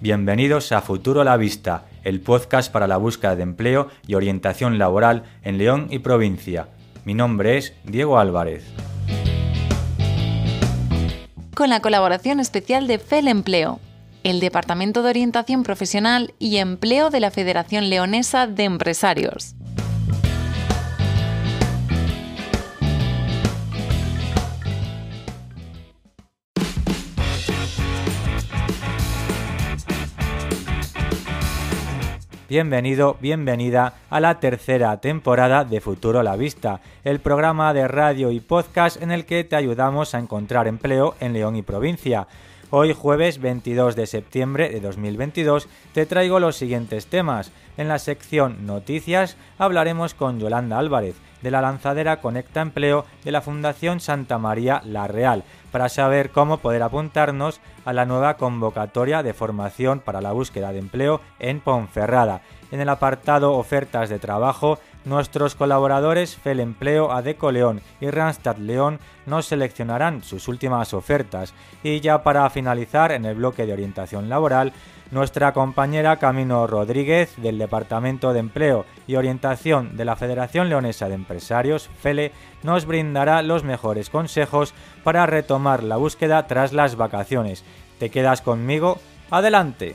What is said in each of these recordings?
Bienvenidos a Futuro a la Vista, el podcast para la búsqueda de empleo y orientación laboral en León y provincia. Mi nombre es Diego Álvarez. Con la colaboración especial de FEL Empleo, el Departamento de Orientación Profesional y Empleo de la Federación Leonesa de Empresarios. Bienvenido, bienvenida a la tercera temporada de Futuro a la Vista, el programa de radio y podcast en el que te ayudamos a encontrar empleo en León y provincia. Hoy jueves 22 de septiembre de 2022 te traigo los siguientes temas. En la sección Noticias hablaremos con Yolanda Álvarez de la lanzadera Conecta Empleo de la Fundación Santa María La Real para saber cómo poder apuntarnos a la nueva convocatoria de formación para la búsqueda de empleo en Ponferrada. En el apartado Ofertas de Trabajo, nuestros colaboradores Fel Empleo, Adeco León y Randstad León nos seleccionarán sus últimas ofertas. Y ya para finalizar, en el bloque de orientación laboral, nuestra compañera Camino Rodríguez del Departamento de Empleo y Orientación de la Federación Leonesa de Empresarios, FELE, nos brindará los mejores consejos para retomar la búsqueda tras las vacaciones. ¿Te quedas conmigo? ¡Adelante!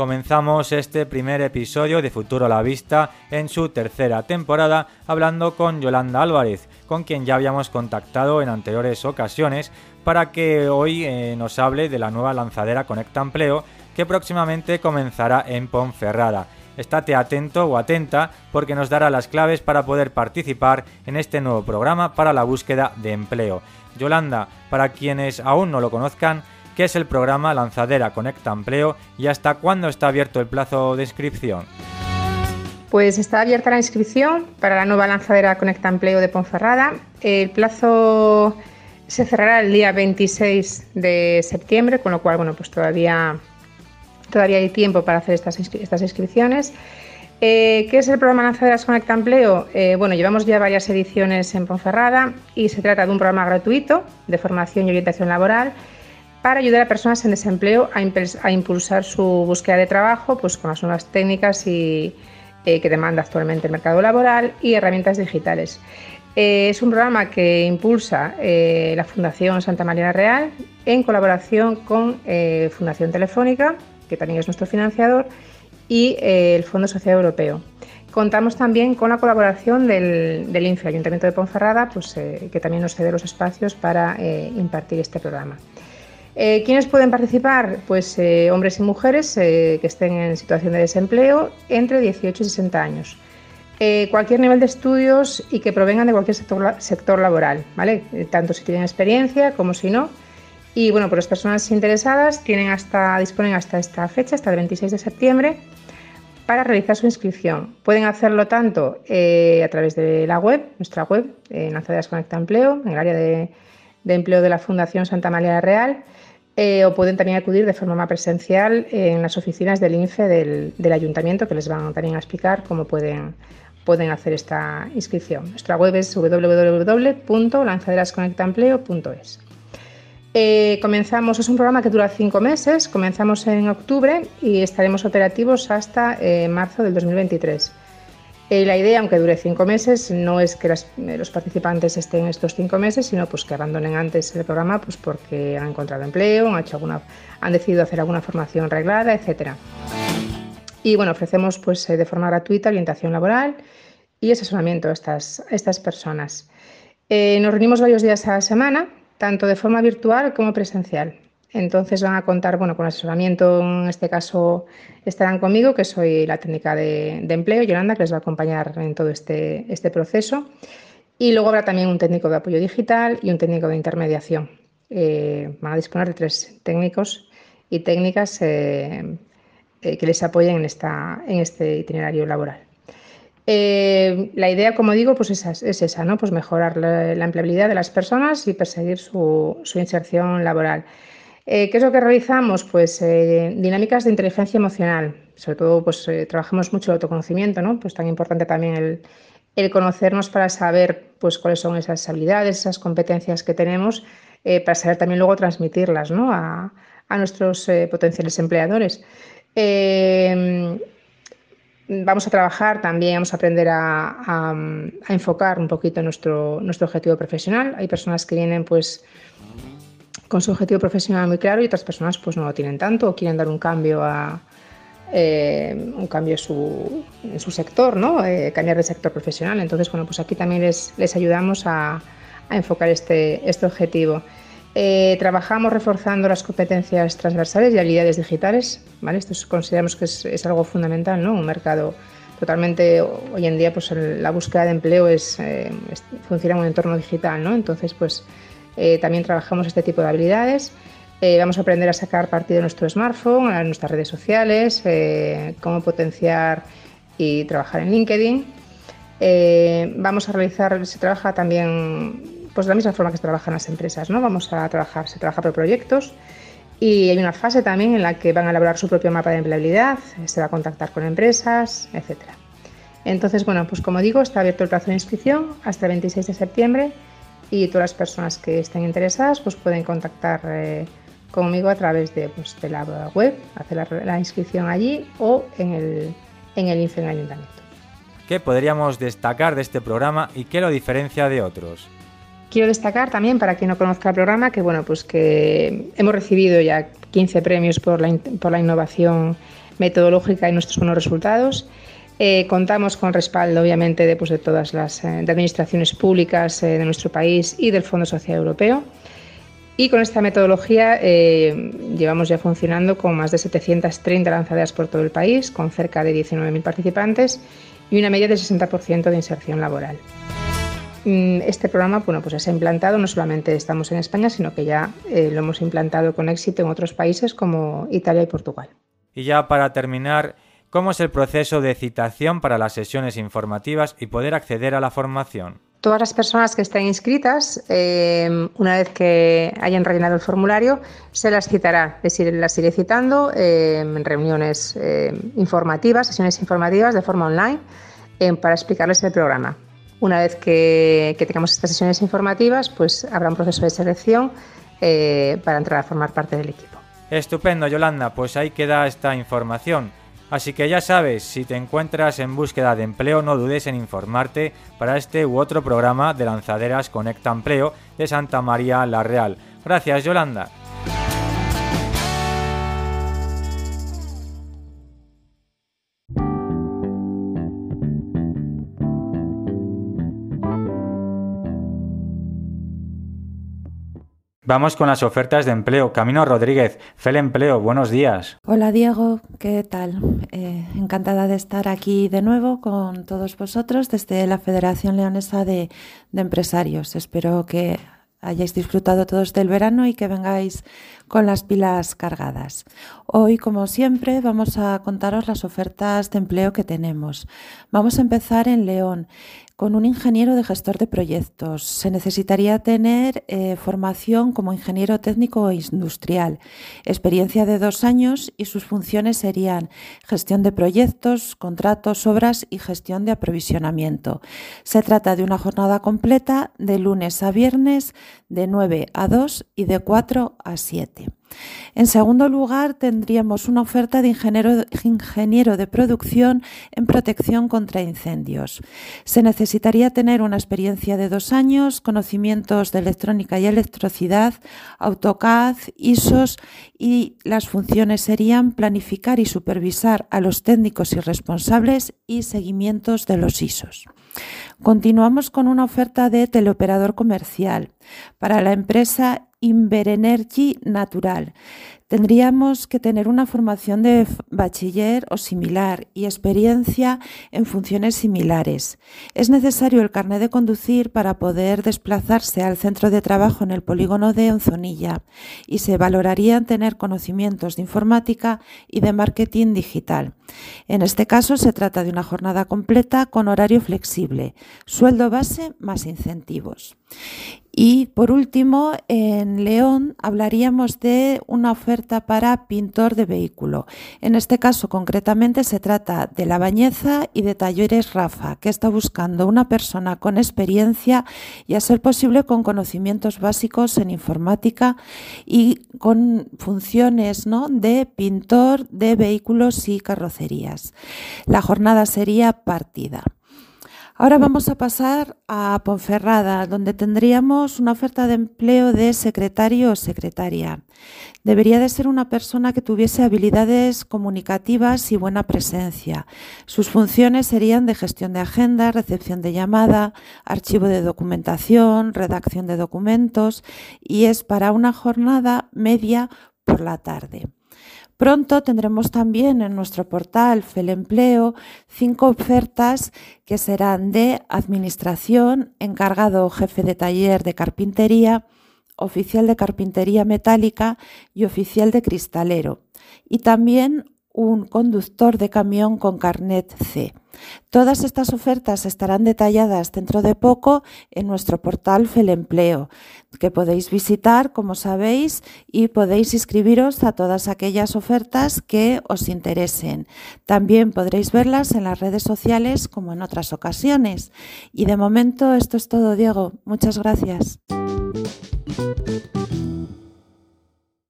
Comenzamos este primer episodio de Futuro a la Vista en su tercera temporada hablando con Yolanda Álvarez, con quien ya habíamos contactado en anteriores ocasiones para que hoy eh, nos hable de la nueva lanzadera Conecta Empleo que próximamente comenzará en Ponferrada. Estate atento o atenta porque nos dará las claves para poder participar en este nuevo programa para la búsqueda de empleo. Yolanda, para quienes aún no lo conozcan, qué es el programa Lanzadera Conecta Empleo y hasta cuándo está abierto el plazo de inscripción. Pues está abierta la inscripción para la nueva lanzadera Conecta Empleo de Ponferrada. El plazo se cerrará el día 26 de septiembre, con lo cual, bueno, pues todavía, todavía hay tiempo para hacer estas, estas inscripciones. Eh, ¿Qué es el programa Lanzaderas Conecta Empleo? Eh, bueno, llevamos ya varias ediciones en Ponferrada y se trata de un programa gratuito de formación y orientación laboral para ayudar a personas en desempleo a, impulsar su búsqueda de trabajo pues, con las nuevas técnicas y, eh, que demanda actualmente el mercado laboral y herramientas digitales. Eh, es un programa que impulsa eh, la Fundación Santa María Real en colaboración con Fundación Telefónica, que también es nuestro financiador, y el Fondo Social Europeo. Contamos también con la colaboración del, INFE, Ayuntamiento de Ponferrada, pues, que también nos cede los espacios para impartir este programa. Eh, ¿Quiénes pueden participar? Pues eh, hombres y mujeres eh, que estén en situación de desempleo entre 18 y 60 años. cualquier nivel de estudios y que provengan de cualquier sector, laboral, ¿vale? tanto si tienen experiencia como si no. Y bueno, pues las personas interesadas tienen hasta, disponen hasta esta fecha, hasta el 26 de septiembre, para realizar su inscripción. Pueden hacerlo tanto a través de la web, nuestra web, en Lanzaderas Conecta Empleo, en el área de, de empleo de la Fundación Santa María Real, eh, o pueden también acudir de forma presencial en las oficinas del INFE del, ayuntamiento, que les van también a explicar cómo pueden, pueden hacer esta inscripción. Nuestra web es www.lanzaderasconectaempleo.es. Eh, comenzamos, es un programa que dura cinco meses, comenzamos en octubre y estaremos operativos hasta eh, marzo del 2023. Eh, la idea, aunque dure cinco meses, no es que eh, los participantes estén estos cinco meses, sino pues que abandonen antes el programa pues porque han encontrado empleo, han, hecho alguna, han decidido hacer alguna formación reglada, etc. Y bueno, ofrecemos pues, eh, de forma gratuita orientación laboral y asesoramiento a estas, estas personas. nos reunimos varios días a la semana, tanto de forma virtual como presencial. Entonces van a contar bueno, con asesoramiento, en este caso estarán conmigo, que soy la técnica de, empleo, Yolanda, que les va a acompañar en todo este, este, proceso. Y luego habrá también un técnico de apoyo digital y un técnico de intermediación. Eh, van a disponer de tres técnicos y técnicas eh, eh, que les apoyen en, esta, en este itinerario laboral. la idea, como digo, pues es, esa, ¿no? Pues mejorar la, empleabilidad de las personas y perseguir su inserción laboral. Eh, ¿Qué es lo que realizamos? Pues eh, dinámicas de inteligencia emocional. Sobre todo, pues eh, trabajamos mucho el autoconocimiento, ¿no? Pues tan importante también el conocernos para saber pues, cuáles son esas habilidades, esas competencias que tenemos, para saber también luego transmitirlas ¿no? a, nuestros potenciales empleadores. Em, vamos a trabajar también, vamos a aprender a, enfocar un poquito nuestro, nuestro objetivo profesional. Hay personas que vienen pues con su objetivo profesional muy claro y otras personas pues no lo tienen tanto o quieren dar un cambio a, eh, un cambio en su, sector, ¿no? Eh, cambiar de sector profesional. Entonces, bueno, pues aquí también les, les ayudamos a, enfocar este, este objetivo. Eh, trabajamos reforzando las competencias transversales y habilidades digitales. ¿vale? Esto consideramos que es, es, algo fundamental, ¿no? Un mercado totalmente, hoy en día, pues la búsqueda de empleo es, funciona en un entorno digital, ¿no? Entonces, pues también trabajamos este tipo de habilidades. Eh, vamos a aprender a sacar partido de nuestro smartphone, a nuestras redes sociales, eh, cómo potenciar y trabajar en LinkedIn. Eh, vamos a realizar, se trabaja también pues de la misma forma que se trabaja en las empresas, ¿no? Vamos a trabajar, se trabaja por proyectos y hay una fase también en la que van a elaborar su propio mapa de empleabilidad, se va a contactar con empresas, etcétera. Entonces, bueno, pues como digo, está abierto el plazo de inscripción hasta el 26 de septiembre y todas las personas que estén interesadas pues pueden contactar conmigo a través de, pues, de la web, hacer la, inscripción allí o en el, en el INFE Ayuntamiento. ¿Qué podríamos destacar de este programa y qué lo diferencia de otros? Quiero destacar también, para quien no conozca el programa, que bueno, pues que hemos recibido ya 15 premios por la, por la innovación metodológica y nuestros buenos resultados. Eh, contamos con respaldo, obviamente, de, pues, de todas las eh, administraciones públicas eh, de nuestro país y del Fondo Social Europeo. Y con esta metodología eh, llevamos ya funcionando con más de 730 lanzaderas por todo el país, con cerca de 19.000 participantes y una media de 60% de inserción laboral. Mm, este programa bueno, pues se ha implantado, no solamente estamos en España, sino que ya eh, lo hemos implantado con éxito en otros países como Italia y Portugal. Y ya para terminar, ¿cómo es el proceso de citación para las sesiones informativas y poder acceder a la formación? Todas las personas que estén inscritas, eh, una vez que hayan rellenado el formulario, se las citará, es decir, las iré citando eh, en reuniones eh, informativas, sesiones informativas de forma online, para explicarles el programa. Una vez que, que, tengamos estas sesiones informativas, pues habrá un proceso de selección para entrar a formar parte del equipo. Estupendo, Yolanda, pues ahí queda esta información. Así que ya sabes, si te encuentras en búsqueda de empleo, no dudes en informarte para este u otro programa de lanzaderas Conecta Empleo de Santa María la Real. Gracias, Yolanda. Vamos con las ofertas de empleo. Camino Rodríguez, FEL Empleo, buenos días. Hola Diego, ¿qué tal? Eh, encantada de estar aquí de nuevo con todos vosotros desde la Federación Leonesa de, de Empresarios. Espero que hayáis disfrutado todos del verano y que vengáis con las pilas cargadas. Hoy, como siempre, vamos a contaros las ofertas de empleo que tenemos. Vamos a empezar en León con un ingeniero de gestor de proyectos. Se necesitaría tener eh, formación como ingeniero técnico o industrial, experiencia de dos años y sus funciones serían gestión de proyectos, contratos, obras y gestión de aprovisionamiento. Se trata de una jornada completa de lunes a viernes de 9 a 2 y de 4 a 7. En segundo lugar, tendríamos una oferta de ingeniero, de producción en protección contra incendios. Se necesitaría tener una experiencia de dos años, conocimientos de electrónica y electricidad, AutoCAD, ISOs y las funciones serían planificar y supervisar a los técnicos y responsables y seguimientos de los ISOs. Continuamos con una oferta de teleoperador comercial para la empresa Inverenergy Natural. Tendríamos que tener una formación de bachiller o similar y experiencia en funciones similares. Es necesario el carnet de conducir para poder desplazarse al centro de trabajo en el polígono de Onzonilla y se valorarían tener conocimientos de informática y de marketing digital. En este caso se trata de una jornada completa con horario flexible, sueldo base más incentivos. Y por último, en León hablaríamos de una oferta para pintor de vehículo. En este caso, concretamente, se trata de La Bañeza y de Talleres Rafa, que está buscando una persona con experiencia y, a ser posible, con conocimientos básicos en informática y con funciones ¿no? de pintor de vehículos y carrocerías. La jornada sería partida. Ahora vamos a pasar a Ponferrada, donde tendríamos una oferta de empleo de secretario o secretaria. Debería de ser una persona que tuviese habilidades comunicativas y buena presencia. Sus funciones serían de gestión de agenda, recepción de llamada, archivo de documentación, redacción de documentos y es para una jornada media por la tarde. Pronto tendremos también en nuestro portal Felempleo cinco ofertas que serán de administración, encargado jefe de taller de carpintería, oficial de carpintería metálica y oficial de cristalero. Y también un conductor de camión con carnet C. Todas estas ofertas estarán detalladas dentro de poco en nuestro portal Felempleo, que podéis visitar, como sabéis, y podéis inscribiros a todas aquellas ofertas que os interesen. También podréis verlas en las redes sociales como en otras ocasiones. Y de momento esto es todo, Diego. Muchas gracias.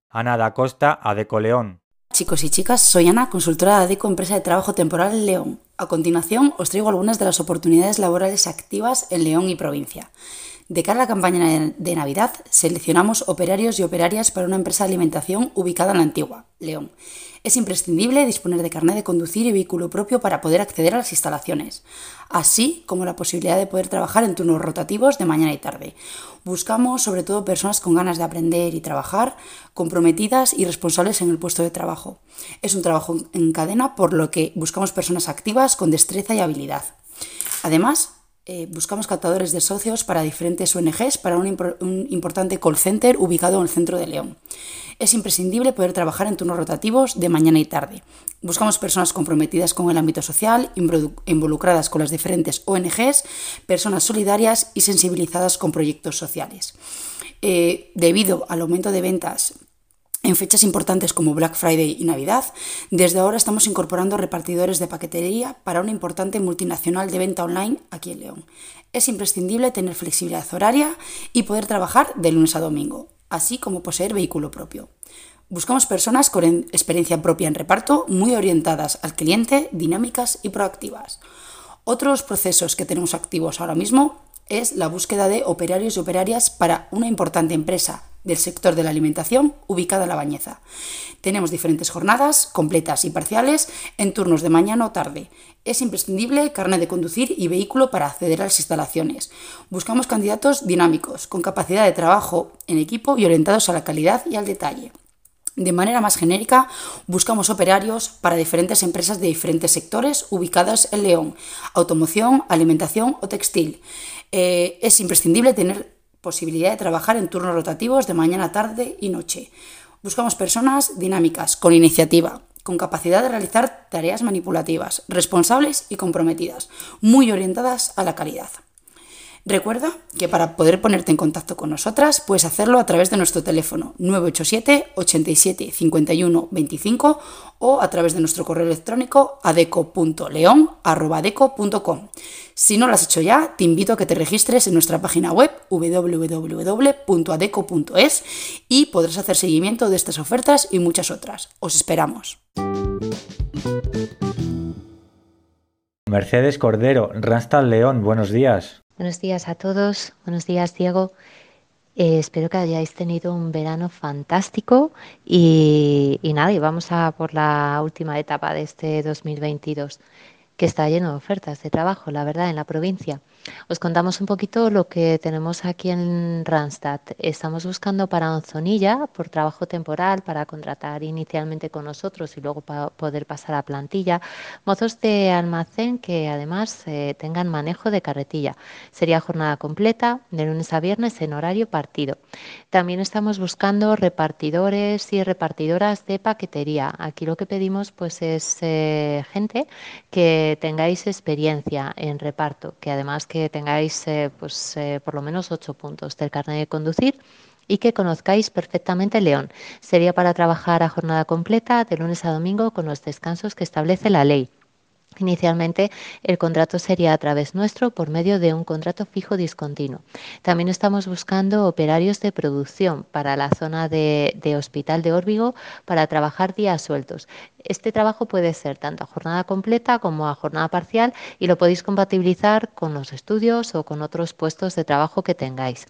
Ana da Costa, Adeco León. Chicos y chicas, soy Ana, consultora de ADECO, empresa de trabajo temporal en León. A continuación, os traigo algunas de las oportunidades laborales activas en León y provincia. De cara a la campaña de Navidad, seleccionamos operarios y operarias para una empresa de alimentación ubicada en la antigua, León. Es imprescindible disponer de carnet de conducir y vehículo propio para poder acceder a las instalaciones, así como la posibilidad de poder trabajar en turnos rotativos de mañana y tarde. Buscamos sobre todo personas con ganas de aprender y trabajar, comprometidas y responsables en el puesto de trabajo. Es un trabajo en cadena, por lo que buscamos personas activas con destreza y habilidad. Además, eh, buscamos captadores de socios para diferentes ONGs para un, un, importante call center ubicado en el centro de León. Es imprescindible poder trabajar en turnos rotativos de mañana y tarde. Buscamos personas comprometidas con el ámbito social, involucradas con las diferentes ONGs, personas solidarias y sensibilizadas con proyectos sociales. Eh, debido al aumento de ventas en fechas importantes como Black Friday y Navidad, desde ahora estamos incorporando repartidores de paquetería para una importante multinacional de venta online aquí en León. Es imprescindible tener flexibilidad horaria y poder trabajar de lunes a domingo, así como poseer vehículo propio. Buscamos personas con experiencia propia en reparto, muy orientadas al cliente, dinámicas y proactivas. Otros procesos que tenemos activos ahora mismo es la búsqueda de operarios y operarias para una importante empresa del sector de la alimentación ubicada en La Bañeza. Tenemos diferentes jornadas, completas y parciales, en turnos de mañana o tarde. Es imprescindible carnet de conducir y vehículo para acceder a las instalaciones. Buscamos candidatos dinámicos, con capacidad de trabajo en equipo y orientados a la calidad y al detalle. De manera más genérica, buscamos operarios para diferentes empresas de diferentes sectores ubicadas en León, automoción, alimentación o textil. Eh, es imprescindible tener posibilidad de trabajar en turnos rotativos de mañana, tarde y noche. Buscamos personas dinámicas, con iniciativa, con capacidad de realizar tareas manipulativas, responsables y comprometidas, muy orientadas a la calidad. Recuerda que para poder ponerte en contacto con nosotras puedes hacerlo a través de nuestro teléfono 987 87 51 25 o a través de nuestro correo electrónico adeco.leon.com. Si no lo has hecho ya, te invito a que te registres en nuestra página web www.adeco.es y podrás hacer seguimiento de estas ofertas y muchas otras. Os esperamos. Mercedes Cordero, Randstad León, buenos días. Buenos días a todos, buenos días Diego. Eh, espero que hayáis tenido un verano fantástico y, y nada, y vamos a por la última etapa de este 2022 que está lleno de ofertas de trabajo, la verdad, en la provincia. Os contamos un poquito lo que tenemos aquí en Randstad. Estamos buscando para Onzonilla por trabajo temporal, para contratar inicialmente con nosotros y luego para poder pasar a plantilla, mozos de almacén que además eh, tengan manejo de carretilla. Sería jornada completa, de lunes a viernes en horario partido. También estamos buscando repartidores y repartidoras de paquetería. Aquí lo que pedimos pues es eh, gente que tengáis experiencia en reparto, que además que tengáis eh, pues, eh, por lo menos ocho puntos del carnet de conducir y que conozcáis perfectamente León. Sería para trabajar a jornada completa de lunes a domingo con los descansos que establece la ley. Inicialmente el contrato sería a través nuestro por medio de un contrato fijo discontinuo. También estamos buscando operarios de producción para la zona de, Hospital de Órbigo para trabajar días sueltos. Este trabajo puede ser tanto a jornada completa como a jornada parcial y lo podéis compatibilizar con los estudios o con otros puestos de trabajo que tengáis.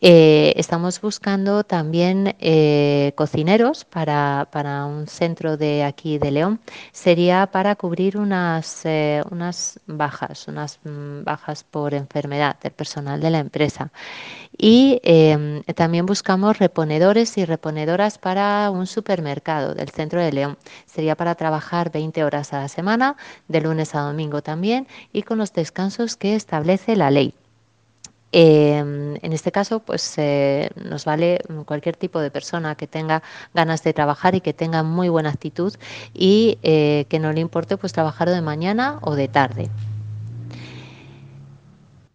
Eh, estamos buscando también eh, cocineros para, un centro de aquí de León. Sería para cubrir unas, eh, unas bajas, unas mm, bajas por enfermedad del personal de la empresa. Y em, también buscamos reponedores y reponedoras para un supermercado del centro de León. Sería para trabajar 20 horas a la semana, de lunes a domingo también, y con los descansos que establece la ley. Em, en este caso, pues eh, nos vale cualquier tipo de persona que tenga ganas de trabajar y que tenga muy buena actitud y eh, que no le importe pues trabajar de mañana o de tarde.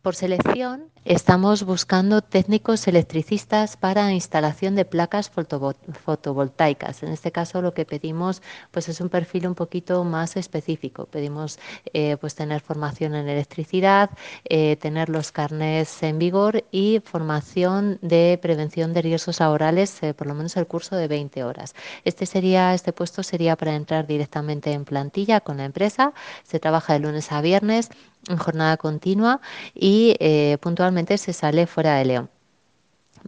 Por selección, Estamos buscando técnicos electricistas para instalación de placas fotovoltaicas. En este caso, lo que pedimos pues, es un perfil un poquito más específico. Pedimos eh, pues, tener formación en electricidad, eh, tener los carnés en vigor y formación de prevención de riesgos laborales, eh, por lo menos el curso de 20 horas. Este, sería, este puesto sería para entrar directamente en plantilla con la empresa. Se trabaja de lunes a viernes en jornada continua y eh, puntualmente se sale fuera de León.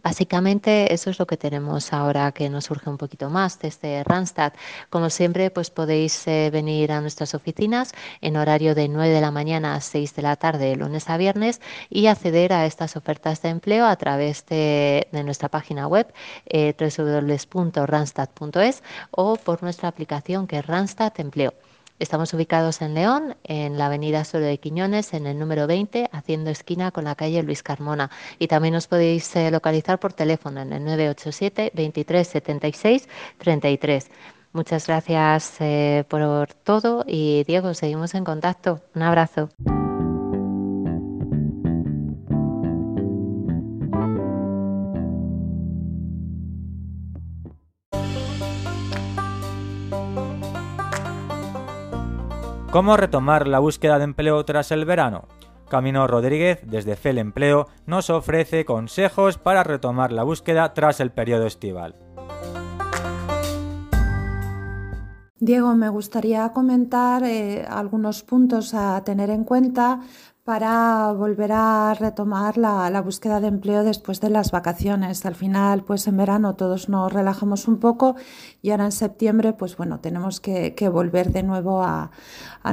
Básicamente eso es lo que tenemos ahora que nos surge un poquito más desde Randstad. Como siempre, pues podéis eh, venir a nuestras oficinas en horario de 9 de la mañana a 6 de la tarde, lunes a viernes, y acceder a estas ofertas de empleo a través de, nuestra página web eh, www.randstad.es o por nuestra aplicación que es Randstad Empleo. Estamos ubicados en León, en la avenida Solo de Quiñones, en el número 20, haciendo esquina con la calle Luis Carmona. Y también nos podéis eh, localizar por teléfono en el 987 23 76 33. Muchas gracias eh, por todo y Diego, seguimos en contacto. Un abrazo. ¿Cómo retomar la búsqueda de empleo tras el verano? Camino Rodríguez, desde FEL Empleo, nos ofrece consejos para retomar la búsqueda tras el periodo estival. Diego, me gustaría comentar eh, algunos puntos a tener en cuenta para volver a retomar la, búsqueda de empleo después de las vacaciones. Al final, pues en verano todos nos relajamos un poco y ahora en septiembre, pues bueno, tenemos que, volver de nuevo a,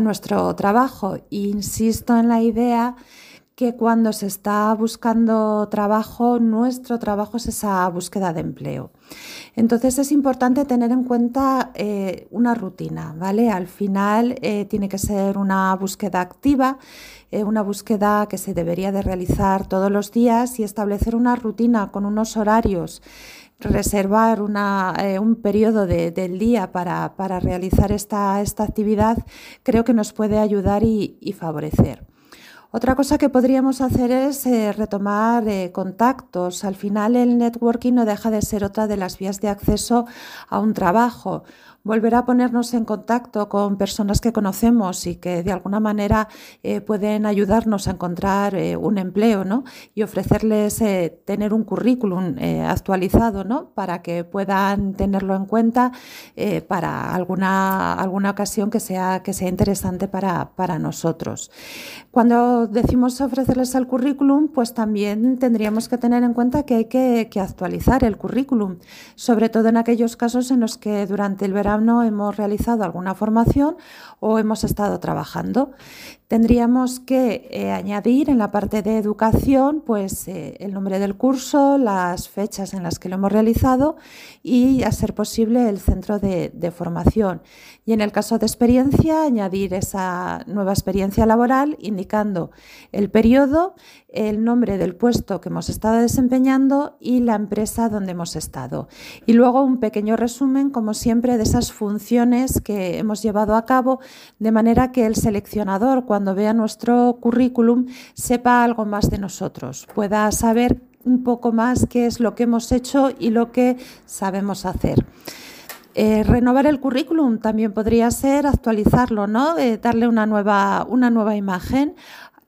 nuestro trabajo. insisto en la idea que cuando se está buscando trabajo, nuestro trabajo es esa búsqueda de empleo. Entonces es importante tener en cuenta eh, una rutina, ¿vale? Al final eh, tiene que ser una búsqueda activa, eh, una búsqueda que se debería de realizar todos los días y establecer una rutina con unos horarios reservar un periodo del día para, realizar esta, actividad creo que nos puede ayudar y favorecer. Otra cosa que podríamos hacer es eh, retomar eh, contactos. Al final el networking no deja de ser otra de las vías de acceso a un trabajo volver a ponernos en contacto con personas que conocemos y que de alguna manera eh, pueden ayudarnos a encontrar un empleo ¿no? y ofrecerles tener un currículum actualizado ¿no? para que puedan tenerlo en cuenta para alguna, alguna ocasión que sea, que sea interesante para, para nosotros. Cuando decimos ofrecerles el currículum, pues también tendríamos que tener en cuenta que hay que, actualizar el currículum, sobre todo en aquellos casos en los que durante el verano no hemos realizado alguna formación o hemos estado trabajando. Tendríamos que eh, añadir en la parte de educación pues, eh, el nombre del curso, las fechas en las que lo hemos realizado y, a ser posible, el centro de, de formación. Y en el caso de experiencia, añadir esa nueva experiencia laboral indicando el periodo, el nombre del puesto que hemos estado desempeñando y la empresa donde hemos estado. Y luego un pequeño resumen, como siempre, de esas funciones que hemos llevado a cabo, de manera que el seleccionador, cuando vea nuestro currículum, sepa algo más de nosotros, pueda saber un poco más qué es lo que hemos hecho y lo que sabemos hacer. Eh, renovar el currículum también podría ser actualizarlo, ¿no? Eh, darle una nueva, una nueva imagen.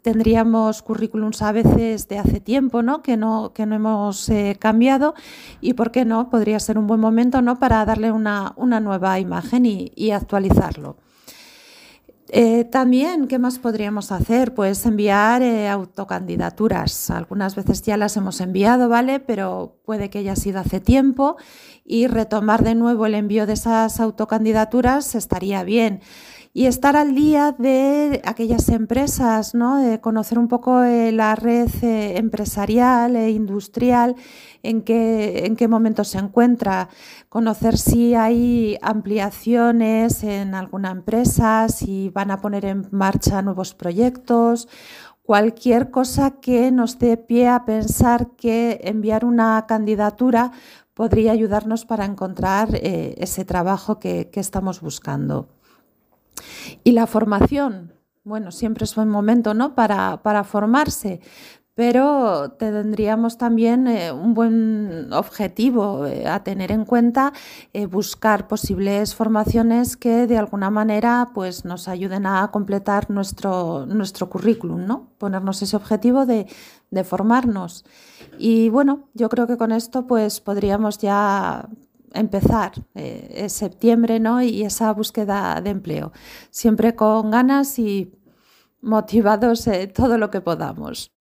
Tendríamos currículums a veces de hace tiempo, ¿no? Que no, que no hemos eh, cambiado y, ¿por qué no? Podría ser un buen momento, ¿no? Para darle una, una nueva imagen y, y actualizarlo. Eh, también, ¿qué más podríamos hacer? Pues enviar eh, autocandidaturas. Algunas veces ya las hemos enviado, ¿vale? Pero puede que haya sido hace tiempo y retomar de nuevo el envío de esas autocandidaturas estaría bien y estar al día de aquellas empresas, ¿no? Conocer un poco eh, la red eh, empresarial e industrial, en qué, en qué momento se encuentra, conocer si hay ampliaciones en alguna empresa, si van a poner en marcha nuevos proyectos cualquier cosa que nos dé pie a pensar que enviar una candidatura podría ayudarnos para encontrar ese trabajo que, que estamos buscando. Y la formación, bueno, siempre es buen momento ¿no? para, para formarse, pero tendríamos también eh, un buen objetivo eh, a tener en cuenta, eh, buscar posibles formaciones que de alguna manera pues, nos ayuden a completar nuestro, nuestro currículum, ¿no? ponernos ese objetivo de, de formarnos. Y bueno, yo creo que con esto pues, podríamos ya empezar eh, septiembre ¿no? y esa búsqueda de empleo. Siempre con ganas y motivados eh, todo lo que podamos.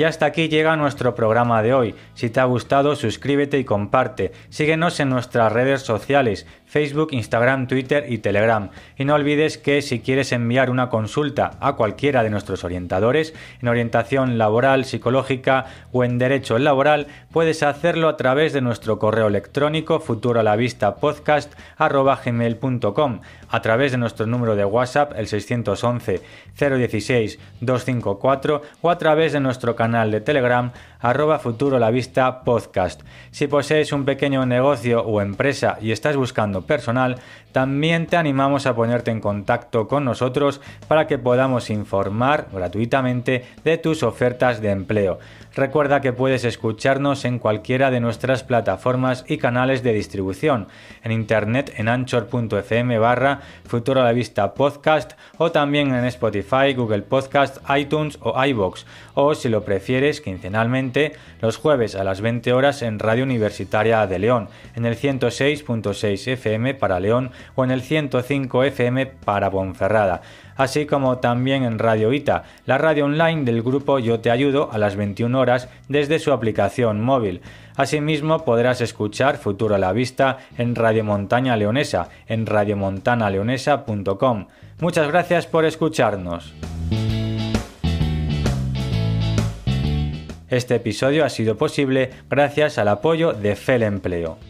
Y hasta aquí llega nuestro programa de hoy. Si te ha gustado, suscríbete y comparte. Síguenos en nuestras redes sociales, Facebook, Instagram, Twitter y Telegram. Y no olvides que si quieres enviar una consulta a cualquiera de nuestros orientadores en orientación laboral, psicológica o en derecho laboral, puedes hacerlo a través de nuestro correo electrónico futurolavistapodcast.com, a través de nuestro número de WhatsApp el 611 016 254 o a través de nuestro canal de Telegram arroba futuro la vista podcast. Si posees un pequeño negocio o empresa y estás buscando personal, también te animamos a ponerte en contacto con nosotros para que podamos informar gratuitamente de tus ofertas de empleo. Recuerda que puedes escucharnos en cualquiera de nuestras plataformas y canales de distribución, en internet en anchor.fm barra Futuro a la Vista Podcast o también en Spotify, Google Podcast, iTunes o iBox, o si lo prefieres quincenalmente, los jueves a las 20 horas en Radio Universitaria de León, en el 106.6 FM para León o en el 105 FM para Ponferrada así como también en Radio Ita, la radio online del grupo Yo Te Ayudo a las 21 horas desde su aplicación móvil. Asimismo podrás escuchar Futuro a la Vista en Radio Montaña Leonesa, en radiomontanaleonesa.com. Muchas gracias por escucharnos. Este episodio ha sido posible gracias al apoyo de FEL Empleo.